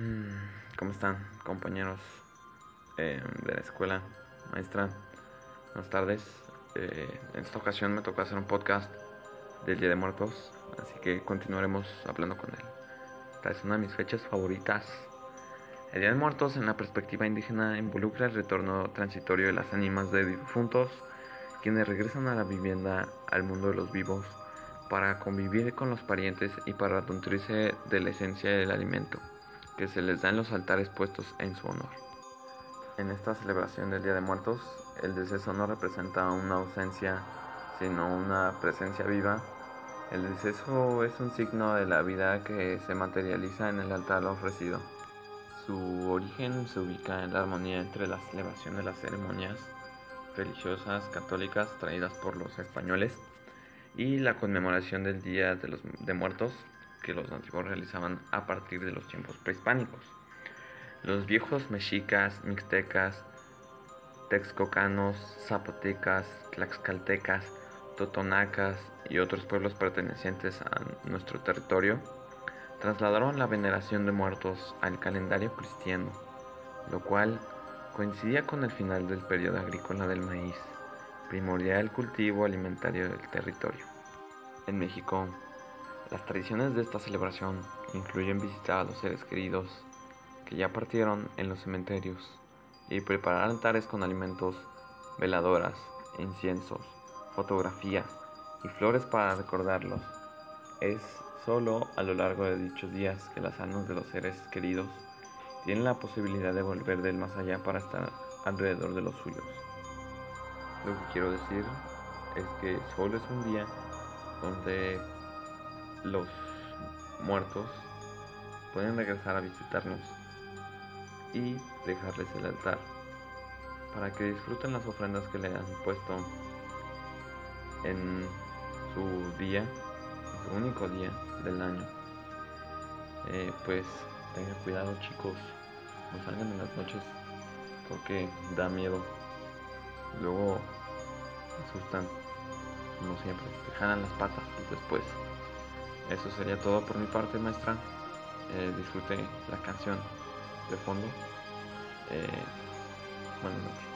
Mm, ¿Cómo están, compañeros eh, de la escuela, maestra? Buenas tardes. Eh, en esta ocasión me tocó hacer un podcast del Día de Muertos, así que continuaremos hablando con él. Esta es una de mis fechas favoritas. El Día de Muertos, en la perspectiva indígena, involucra el retorno transitorio de las ánimas de difuntos, quienes regresan a la vivienda, al mundo de los vivos, para convivir con los parientes y para nutrirse de la esencia del alimento que se les da en los altares puestos en su honor. En esta celebración del Día de Muertos, el deceso no representa una ausencia, sino una presencia viva. El deceso es un signo de la vida que se materializa en el altar ofrecido. Su origen se ubica en la armonía entre la celebración de las ceremonias religiosas católicas traídas por los españoles y la conmemoración del Día de los de Muertos que los antiguos realizaban a partir de los tiempos prehispánicos. Los viejos mexicas, mixtecas, texcocanos, zapotecas, tlaxcaltecas, totonacas y otros pueblos pertenecientes a nuestro territorio trasladaron la veneración de muertos al calendario cristiano, lo cual coincidía con el final del periodo agrícola del maíz, primordial cultivo alimentario del territorio. En México, las tradiciones de esta celebración incluyen visitar a los seres queridos que ya partieron en los cementerios y preparar altares con alimentos, veladoras, inciensos, fotografías y flores para recordarlos. Es solo a lo largo de dichos días que las almas de los seres queridos tienen la posibilidad de volver del más allá para estar alrededor de los suyos. Lo que quiero decir es que solo es un día donde los muertos pueden regresar a visitarnos y dejarles el altar para que disfruten las ofrendas que le han puesto en su día, su único día del año. Eh, pues tengan cuidado chicos, no salgan en las noches porque da miedo. Luego asustan, como siempre, te jalan las patas después eso sería todo por mi parte, maestra. Eh, disfrute la canción de fondo. Eh, buenas noches.